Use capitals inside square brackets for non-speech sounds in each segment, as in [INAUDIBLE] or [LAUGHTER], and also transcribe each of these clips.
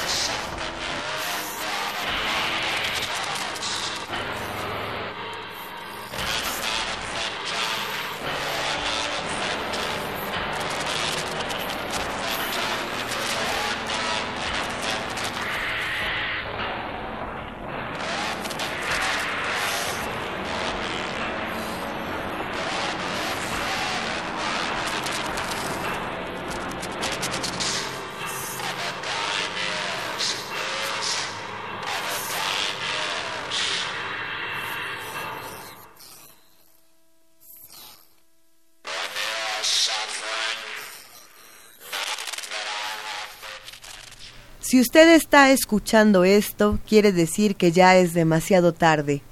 the show. Si usted está escuchando esto, quiere decir que ya es demasiado tarde.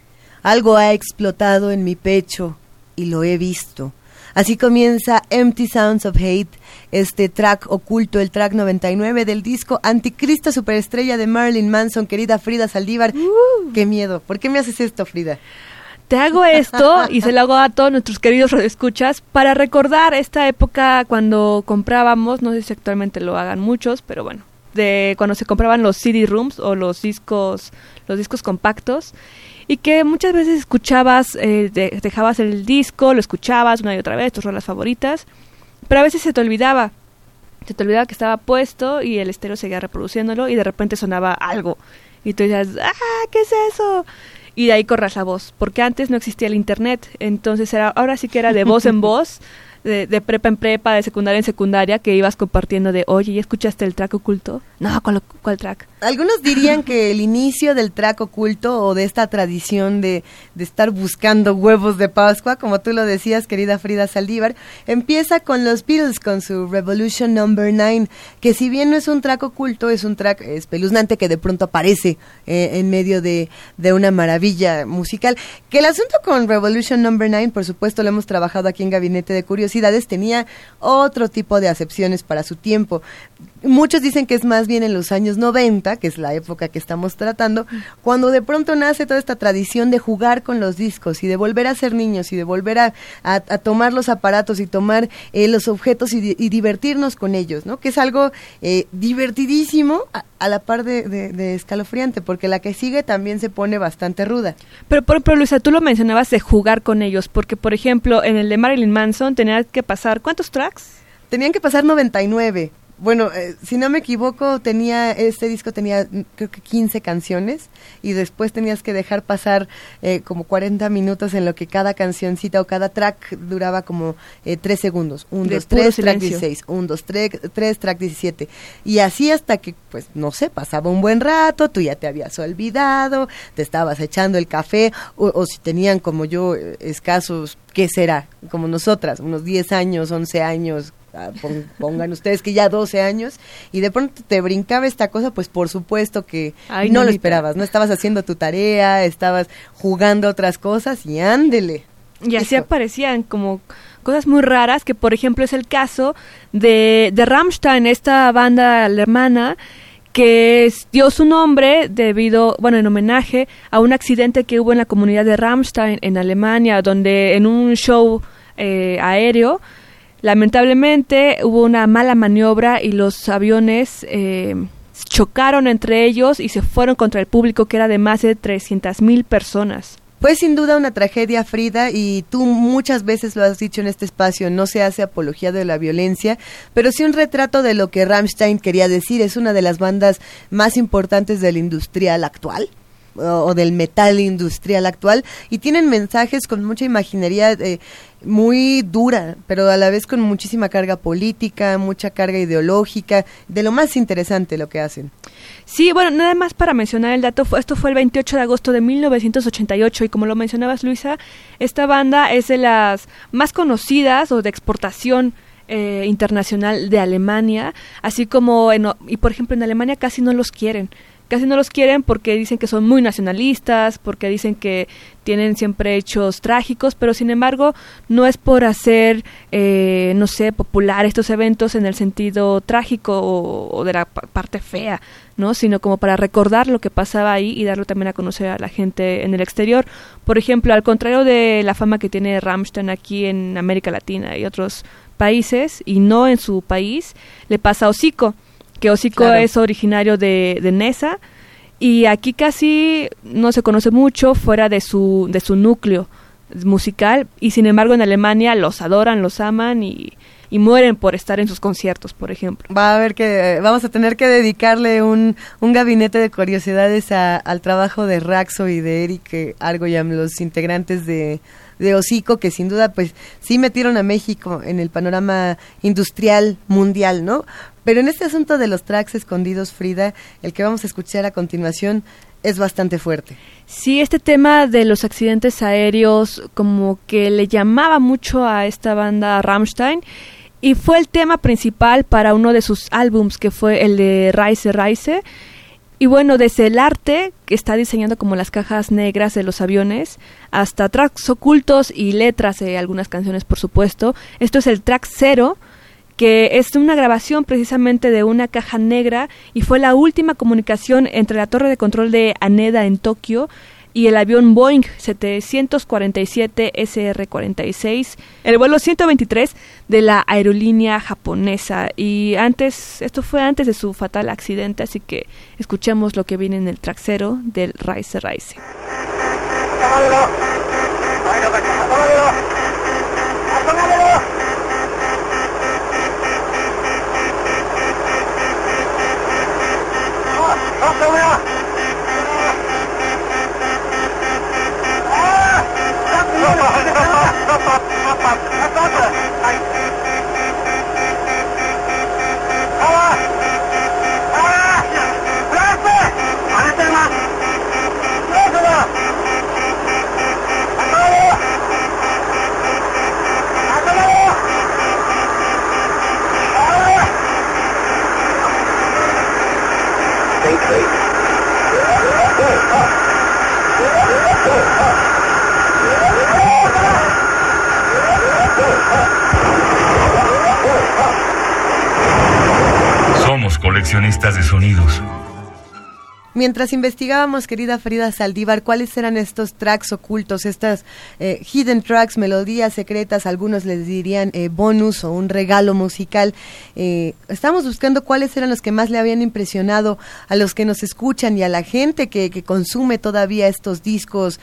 Algo ha explotado en mi pecho y lo he visto. Así comienza Empty Sounds of Hate, este track oculto, el track 99 del disco Anticristo Superestrella de Marilyn Manson, querida Frida Saldívar. ¡Qué miedo! ¿Por qué me haces esto, Frida? Te hago esto y se lo hago a todos nuestros queridos escuchas para recordar esta época cuando comprábamos, no sé si actualmente lo hagan muchos, pero bueno, de cuando se compraban los CD rooms o los discos, los discos compactos y que muchas veces escuchabas, eh, de- dejabas el disco, lo escuchabas una y otra vez, tus rolas favoritas, pero a veces se te olvidaba, se te olvidaba que estaba puesto y el estéreo seguía reproduciéndolo y de repente sonaba algo y tú decías, ah, ¿qué es eso? Y de ahí corras la voz, porque antes no existía el internet, entonces era, ahora sí que era de voz en [LAUGHS] voz, de, prepa en prepa, de secundaria en secundaria, que ibas compartiendo de, oye, ¿ya escuchaste el track oculto? No, ¿cuál, cuál track? Algunos dirían que el inicio del track oculto o de esta tradición de, de estar buscando huevos de Pascua, como tú lo decías, querida Frida Saldívar, empieza con los Beatles con su Revolution Number 9, que si bien no es un track oculto, es un track espeluznante que de pronto aparece eh, en medio de, de una maravilla musical. Que el asunto con Revolution Number 9, por supuesto, lo hemos trabajado aquí en Gabinete de Curiosidades, tenía otro tipo de acepciones para su tiempo. Muchos dicen que es más bien en los años 90, que es la época que estamos tratando, cuando de pronto nace toda esta tradición de jugar con los discos y de volver a ser niños y de volver a, a- a tomar los aparatos y tomar eh, los objetos y, di- y divertirnos con ellos, ¿no? Que es algo eh, divertidísimo a, a la par de, de- de escalofriante, porque la que sigue también se pone bastante ruda. Pero, por ejemplo, Luisa, tú lo mencionabas de jugar con ellos, porque, por ejemplo, en el de Marilyn Manson que pasar, ¿cuántos tracks? Tenían que pasar 99. Bueno, eh, si no me equivoco, tenía este disco tenía mm, creo que 15 canciones y después tenías que dejar pasar eh, como 40 minutos en lo que cada cancioncita o cada track duraba como eh, 3 segundos. 1, De 2, puro 3, track silencio. 16. 1, 2, 3, track 17. Y así hasta que, pues, no sé, pasaba un buen rato, tú ya te habías olvidado, te estabas echando el café o, o si tenían como yo eh, escasos, ¿qué será? Como nosotras, unos 10 años, 11 años, pongan ustedes que ya 12 años, y de pronto te brincaba esta cosa, pues por supuesto que Ay, no lo esperabas, no estabas haciendo tu tarea, estabas jugando otras cosas y ándele. Y así Hijo. aparecían como cosas muy raras, que por ejemplo es el caso de, de Rammstein, esta banda alemana, que dio su nombre debido, bueno, en homenaje a un accidente que hubo en la comunidad de Ramstein en Alemania, donde en un show eh, aéreo, lamentablemente hubo una mala maniobra y los aviones eh, chocaron entre ellos y se fueron contra el público que era de más de 300 mil personas. Pues sin duda una tragedia, Frida, y tú muchas veces lo has dicho en este espacio, no se hace apología de la violencia, pero sí un retrato de lo que Rammstein quería decir. Es una de las bandas más importantes del industrial actual o del metal industrial actual y tienen mensajes con mucha imaginería eh, muy dura, pero a la vez con muchísima carga política, mucha carga ideológica, de lo más interesante lo que hacen. Sí, bueno, nada más para mencionar el dato, esto fue el 28 de agosto de 1988 y como lo mencionabas Luisa, esta banda es de las más conocidas o de exportación eh, internacional de Alemania, así como, en, y por ejemplo en Alemania casi no los quieren casi no los quieren porque dicen que son muy nacionalistas, porque dicen que tienen siempre hechos trágicos, pero sin embargo no es por hacer, eh, no sé, popular estos eventos en el sentido trágico o, de la parte fea, ¿no? Sino como para recordar lo que pasaba ahí y darlo también a conocer a la gente en el exterior. Por ejemplo, al contrario de la fama que tiene Rammstein aquí en América Latina y otros países, y no en su país, le pasa a Hocico que Hocico es originario de, de Nesa y aquí casi no se conoce mucho fuera de su, de su núcleo musical y sin embargo en Alemania los adoran, los aman y, y mueren por estar en sus conciertos, por ejemplo. Va a haber que, vamos a tener que dedicarle un, un gabinete de curiosidades al trabajo de Raxo y de Eric Argoyam, los integrantes de, de Hocico, que sin duda pues sí metieron a México en el panorama industrial mundial, ¿no? Pero en este asunto de los tracks escondidos, Frida, el que vamos a escuchar a continuación es bastante fuerte. Sí, este tema de los accidentes aéreos como que le llamaba mucho a esta banda Rammstein y fue el tema principal para uno de sus álbums que fue el de Reise Reise. Y bueno, desde el arte que está diseñando como las cajas negras de los aviones hasta tracks ocultos y letras de algunas canciones, por supuesto. Esto es el track cero que es una grabación precisamente de una caja negra y fue la última comunicación entre la torre de control de Aneda en Tokio y el avión Boeing 747 SR-46, el vuelo 123 de la aerolínea japonesa. Y antes, esto fue antes de su fatal accidente, así que escuchemos lo que viene en el trasero del Rise Rise. Coleccionistas de sonidos. Mientras investigábamos, querida Frida Saldívar, cuáles eran estos tracks ocultos, estas eh, hidden tracks, melodías secretas, algunos les dirían eh, bonus o un regalo musical, eh, estamos buscando cuáles eran los que más le habían impresionado a los que nos escuchan y a la gente que, que consume todavía estos discos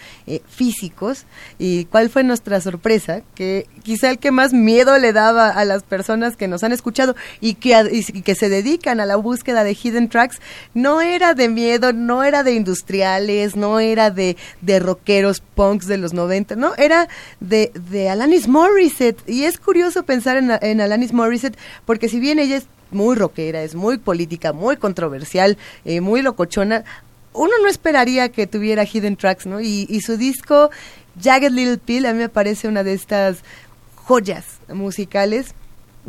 físicos. Y cuál fue nuestra sorpresa, que quizá el que más miedo le daba a las personas que nos han escuchado y que, y que se dedican a la búsqueda de hidden tracks, no era de miedo no era de industriales, no era de, de rockeros punks de los 90, no, era de, de Alanis Morissette. Y es curioso pensar en, en Alanis Morissette porque si bien ella es muy rockera, es muy política, muy controversial, eh, muy locochona, uno no esperaría que tuviera hidden tracks, ¿no? Y, y su disco Jagged Little Pill a mí me parece una de estas joyas musicales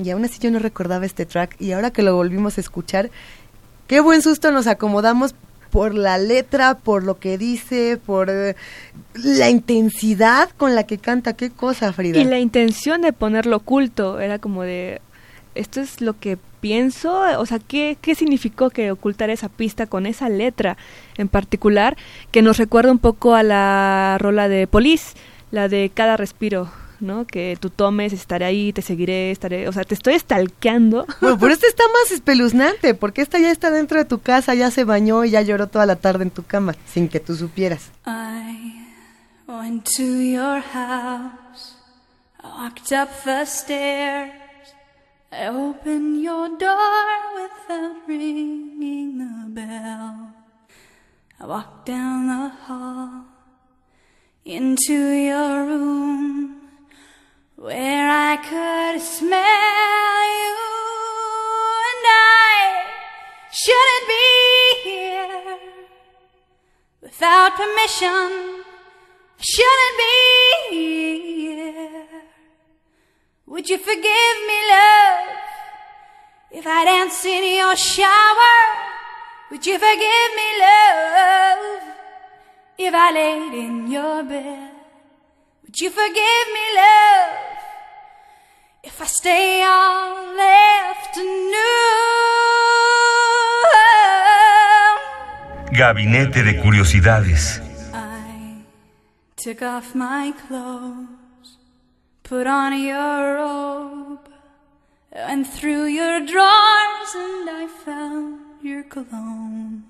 y aún así yo no recordaba este track y ahora que lo volvimos a escuchar, qué buen susto nos acomodamos por la letra, por lo que dice, por eh, la intensidad con la que canta. Qué cosa, Frida. Y la intención de ponerlo oculto era como de esto es lo que pienso, o sea, ¿qué, qué significó que ocultar esa pista con esa letra en particular que nos recuerda un poco a la rola de Police, la de cada respiro? ¿No? Que tú tomes, estaré ahí, te seguiré, estaré, o sea, te estoy estalqueando. [LAUGHS] Bueno, pero este está más espeluznante, porque esta ya está dentro de tu casa, ya se bañó y ya lloró toda la tarde en tu cama, sin que tú supieras. I went to your house, I walked up the stairs, I opened your door without ringing the bell. I walked down the hall into your room. Where I could smell you and I shouldn't be here without permission. Shouldn't be here. Would you forgive me, love, if I dance in your shower? Would you forgive me, love, if I laid in your bed? Would you forgive me, love, if I stay all afternoon? Gabinete de Curiosidades. I took off my clothes, put on your robe, and through your drawers, and I found your cologne.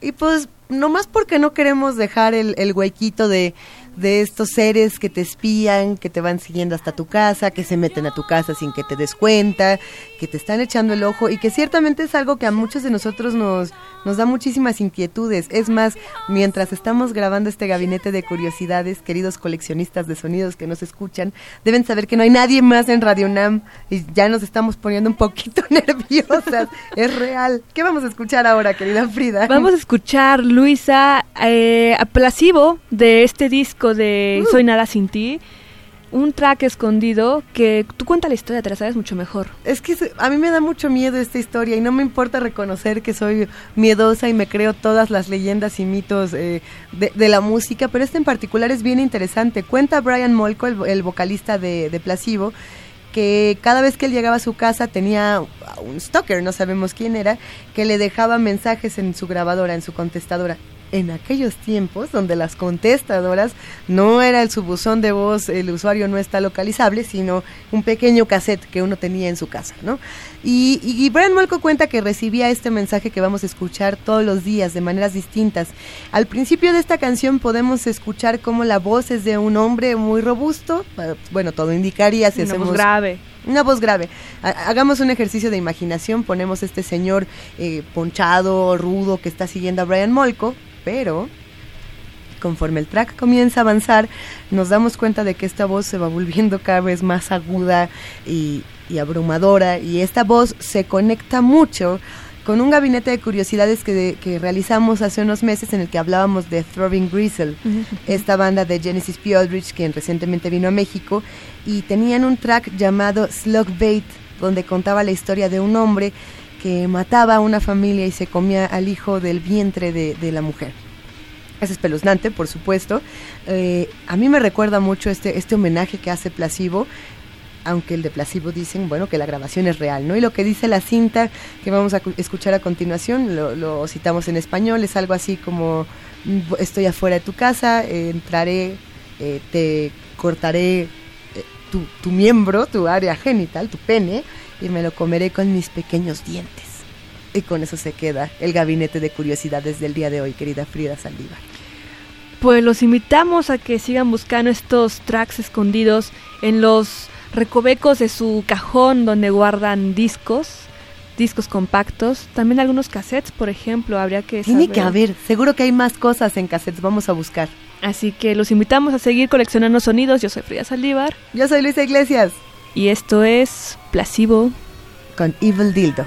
Y pues, nomás porque no queremos dejar el, el huequito de de estos seres que te espían, que te van siguiendo hasta tu casa, que se meten a tu casa sin que te des cuenta, que te están echando el ojo y que ciertamente es algo que a muchos de nosotros nos, nos da muchísimas inquietudes. Es más, mientras estamos grabando este gabinete de curiosidades, queridos coleccionistas de sonidos que nos escuchan, deben saber que no hay nadie más en Radio Nam y ya nos estamos poniendo un poquito [LAUGHS] nerviosas. es real. ¿Qué vamos a escuchar ahora, querida Frida? Vamos a escuchar, Luisa, eh, de este disco de uh. Soy Nada Sin Ti, un track escondido que tú cuenta la historia, te la sabes mucho mejor. Es que a mí me da mucho miedo esta historia y no me importa reconocer que soy miedosa y me creo todas las leyendas y mitos eh, de, la música, pero este en particular es bien interesante. Cuenta Brian Molko, el, vocalista de, de Placebo, que cada vez que él llegaba a su casa tenía un stalker, no sabemos quién era, que le dejaba mensajes en su grabadora, en su contestadora en aquellos tiempos donde las contestadoras no era el su buzón de voz, el usuario no está localizable, sino un pequeño cassette que uno tenía en su casa, ¿no? Y, y, Brian Molko cuenta que recibía este mensaje que vamos a escuchar todos los días de maneras distintas. Al principio de esta canción podemos escuchar cómo la voz es de un hombre muy robusto, eh, bueno, todo indicaría si Una voz grave. Una voz grave. Hagamos un ejercicio de imaginación, ponemos este señor eh, ponchado, rudo, que está siguiendo a Brian Molko, pero conforme el track comienza a avanzar, nos damos cuenta de que esta voz se va volviendo cada vez más aguda y, abrumadora y esta voz se conecta mucho con un gabinete de curiosidades que, que, realizamos hace unos meses en el que hablábamos de Throbbing Gristle, esta banda de Genesis P. Aldrich, quien recientemente vino a México, y tenían un track llamado Slug Bait, donde contaba la historia de un hombre que mataba a una familia y se comía al hijo del vientre de, la mujer. Es espeluznante, por supuesto. Eh, a mí me recuerda mucho este, este homenaje que hace Placebo, aunque el de Placebo dicen, bueno, que la grabación es real, ¿no? Y lo que dice la cinta que vamos a escuchar a continuación, lo, citamos en español, es algo así como, estoy afuera de tu casa, entraré, eh, te cortaré eh, tu, tu miembro, tu área genital, tu pene, y me lo comeré con mis pequeños dientes. Y con eso se queda el gabinete de curiosidades del día de hoy, querida Frida Saldívar. Pues los invitamos a que sigan buscando estos tracks escondidos en los recovecos de su cajón donde guardan discos, discos compactos, también algunos cassettes, por ejemplo, habría que Tiene que haber, seguro que hay más cosas en cassettes, vamos a buscar. Así que los invitamos a seguir coleccionando sonidos. Yo soy Frida Saldívar. Yo soy Luisa Iglesias. Y esto es Placebo con Evil Dildo.